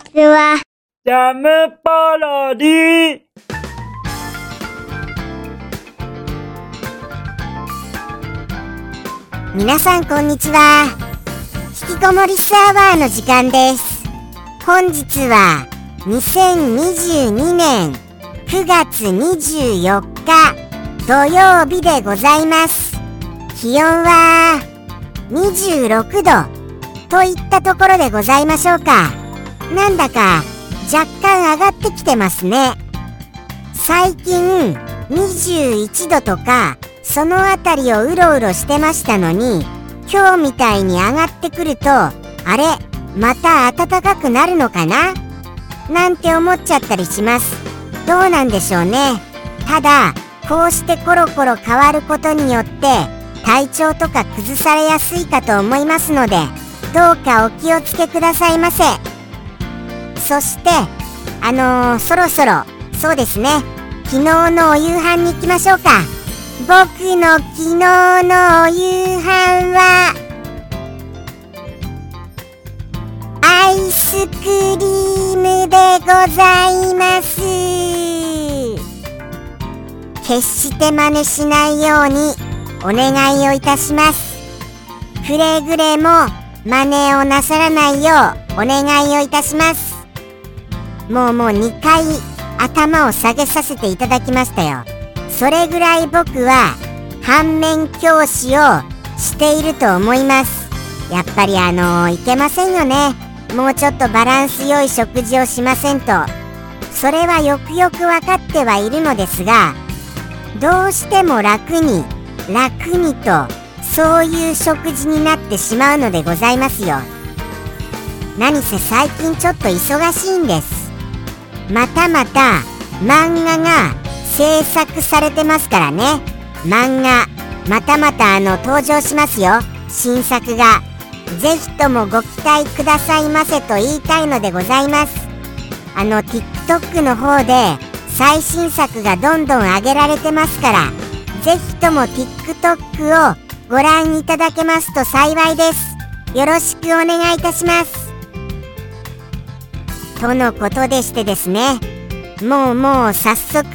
ちは。ジャムパロディ。皆さんこんにちは。引きこもりスアワーの時間です。本日は2022年9月24日土曜日でございます。気温は26度といったところでございましょうかなんだか若干上がってきてますね。最近21度とかその辺りをうろうろしてましたのに今日みたいに上がってくるとあれまた暖かくなるのかな？なんて思っちゃったりします。どうなんでしょうね。ただこうしてコロコロ変わることによって体調とか崩されやすいかと思いますのでどうかお気をつけくださいませ。そしてあのー、そろそろそうですね。昨日のお夕飯に行きましょうか。僕の昨日のお夕飯はアイスクリームでございます。決して真似しないようにお願いをいたします。くれぐれも真似をなさらないようお願いをいたします。もうもう2回頭を下げさせていただきましたよ。それぐらい僕は反面教師をしていると思います。やっぱりあのー、いけませんよね。もうちょっとバランス良い食事をしませんと。それはよくよく分かってはいるのですがどうしても楽に楽にとそういう食事になってしまうのでございますよ。何せ最近ちょっと忙しいんです。またまた漫画が制作されてますからね。漫画またまたあの登場しますよ。新作が。ぜひともご期待くださいませと言いたいのでございます。あの TikTok の方で最新作がどんどん上げられてますからぜひとも TikTok をご覧いただけますと幸いです。よろしくお願いいたします。とのことでしてですね。もうもう早速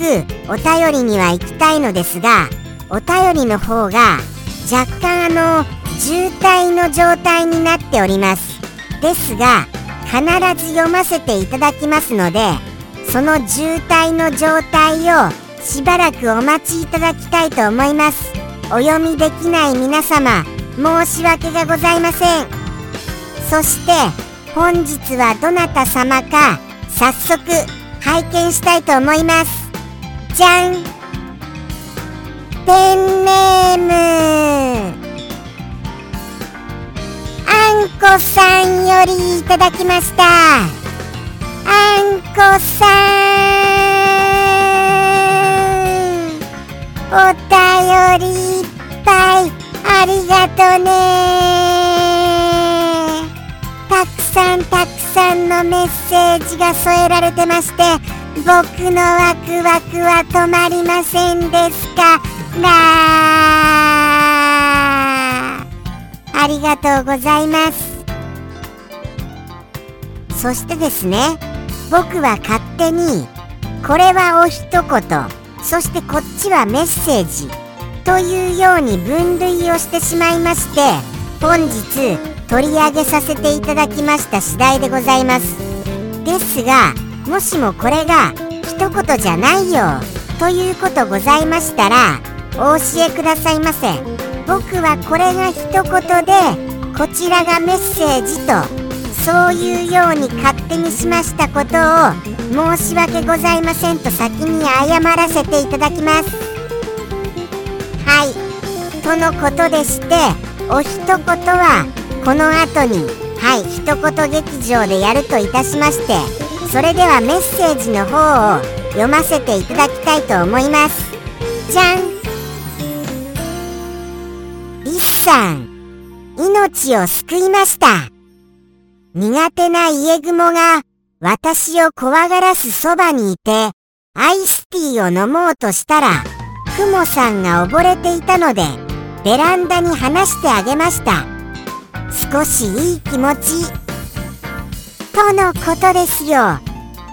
お便りには行きたいのですがお便りの方が若干あの渋滞の状態になっております。ですが必ず読ませていただきますのでその渋滞の状態をしばらくお待ちいただきたいと思います。お読みできない皆様申し訳がございません。そして本日はどなた様か早速拝見したいと思います。じゃん。ペンネーム。あんこさんよりいただきました。あんこさん。お便りいっぱい。ありがとね。さんのメッセージが添えられてまして僕のワクワクは止まりませんですか？らありがとうございます。そしてですね僕は勝手にこれはお一言そしてこっちはメッセージというように分類をしてしまいまして本日取り上げさせていただきました次第でございます。ですがもしもこれが一言じゃないよということございましたらお教えくださいませ。僕はこれが一言でこちらがメッセージとそういうように勝手にしましたことを申し訳ございませんと先に謝らせていただきます。はい。とのことでしてお一言はこの後にはい一言劇場でやるといたしましてそれではメッセージの方を読ませていただきたいと思います。じゃん。リスさん命を救いました。苦手な家雲が私を怖がらすそばにいてアイスティーを飲もうとしたらクモさんが溺れていたのでベランダに離してあげました。少しいい気持ち。とのことですよ。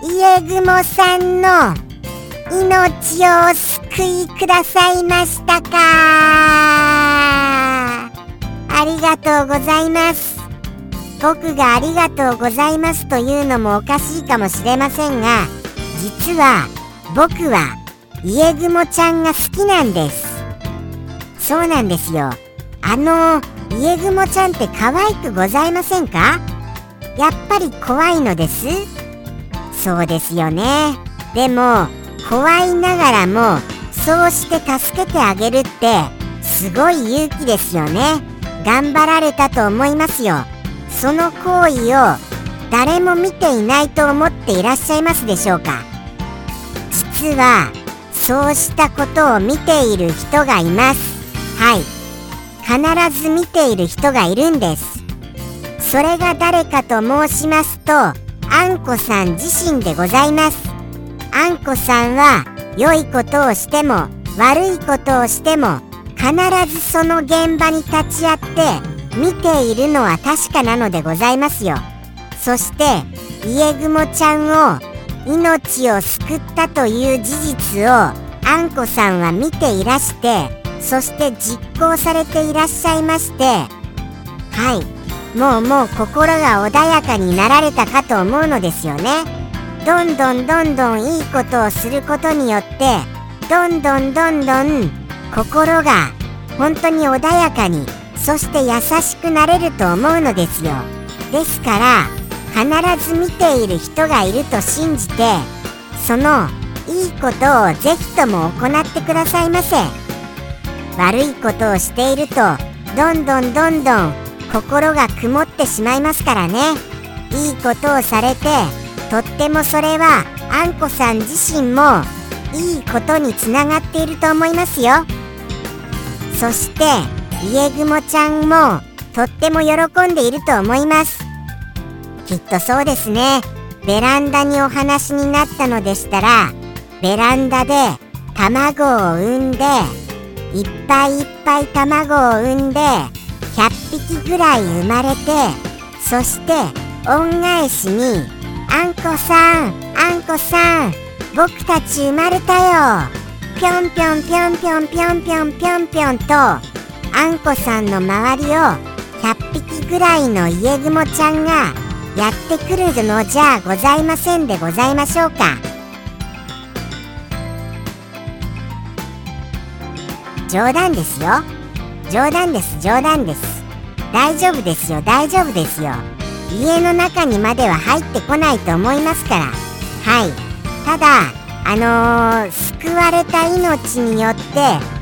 家雲さんの命をお救いくださいましたか？ありがとうございます。僕がありがとうございますというのもおかしいかもしれませんが実は僕は家雲ちゃんが好きなんです。そうなんですよ。あの家雲ちゃんって可愛くございませんか？やっぱり怖いのです。そうですよね。でも怖いながらもそうして助けてあげるってすごい勇気ですよね。頑張られたと思いますよ。その行為を誰も見ていないと思っていらっしゃいますでしょうか？実はそうしたことを見ている人がいます。はい。必ず見ている人がいるんです。それが誰かと申しますとあんこさん自身でございます。あんこさんは良いことをしても悪いことをしても必ずその現場に立ち会って見ているのは確かなのでございますよ。そして家雲ちゃんを命を救ったという事実をあんこさんは見ていらしてそして実行されていらっしゃいましてはい。もうもう心が穏やかになられたかと思うのですよね。どんどんどんどんいいことをすることによってどんどんどんどん心が本当に穏やかにそして優しくなれると思うのですよ。ですから必ず見ている人がいると信じてそのいいことをぜひとも行ってくださいませ。悪いことをしているとどんどんどんどん心が曇ってしまいますからね。いいことをされてとってもそれはあんこさん自身もいいことにつながっていると思いますよ。そして家雲ちゃんもとっても喜んでいると思います。きっとそうですね。ベランダにお話になったのでしたらベランダで卵を産んでいっぱいいっぱい卵を産んで100匹ぐらい生まれてそして恩返しにあんこさんあんこさん僕たち生まれたよぴょんぴょんぴょんぴょんぴょんぴょんぴょんぴょんとあんこさんの周りを100匹ぐらいの家雲ちゃんがやってくるのじゃございませんでございましょうか。冗談ですよ。冗談です冗談です。大丈夫ですよ大丈夫ですよ。家の中にまでは入ってこないと思いますから。はい。ただあのー、救われた命によって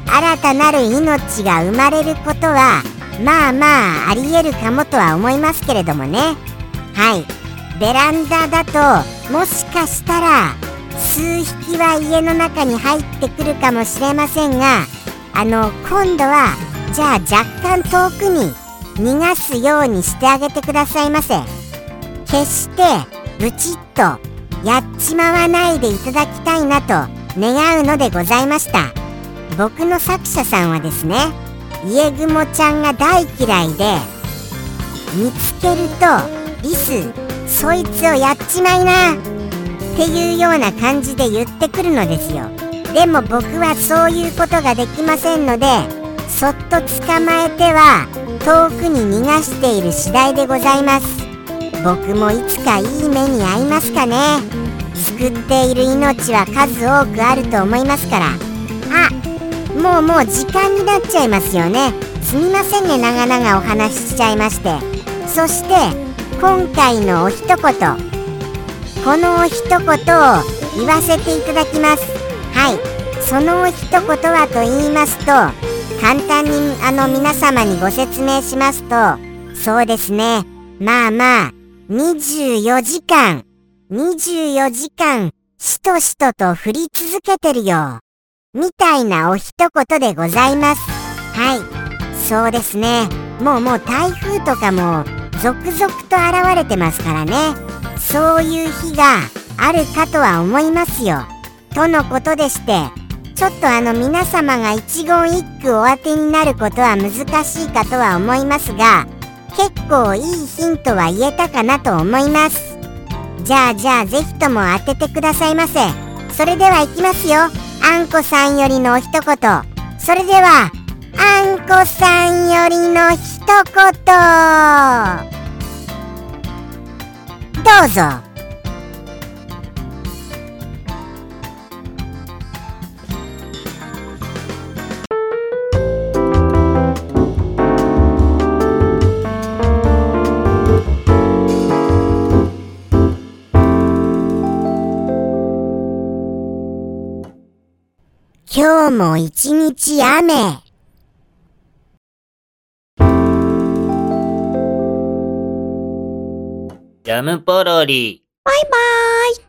新たなる命が生まれることはまあまあありえるかもとは思いますけれどもね。はい。ベランダだともしかしたら数匹は家の中に入ってくるかもしれませんがあの今度はじゃあ若干遠くに逃がすようにしてあげてくださいませ。決してブチッとやっちまわないでいただきたいなと願うのでございました。僕の作者さんはですね家雲ちゃんが大嫌いで見つけるとリスそいつをやっちまいなっていうような感じで言ってくるのですよ。でも僕はそういうことができませんのでそっと捕まえては遠くに逃がしている次第でございます。僕もいつかいい目に遭いますかね。救っている命は数多くあると思いますから。あもうもう時間になっちゃいますよね。すみませんね長々お話ししちゃいまして。そして今回のお一言。このお一言を言わせていただきます。はいその一言はと言いますと簡単にあの皆様にご説明しますと、そうですね。まあまあ、24時間、24時間、しとしとと降り続けてるよ。みたいなお一言でございます。はい。そうですね。もうもう台風とかも続々と現れてますからね。そういう日があるかとは思いますよ。とのことでして、ちょっとあの皆様が一言一句お当てになることは難しいかとは思いますが結構いいヒントは言えたかなと思います。じゃあじゃあぜひとも当ててくださいませ。それではいきますよ。あんこさんよりの一言。それではあんこさんよりの一言。どうぞ。日も一日雨。ジャムポロリ。バイバーイ。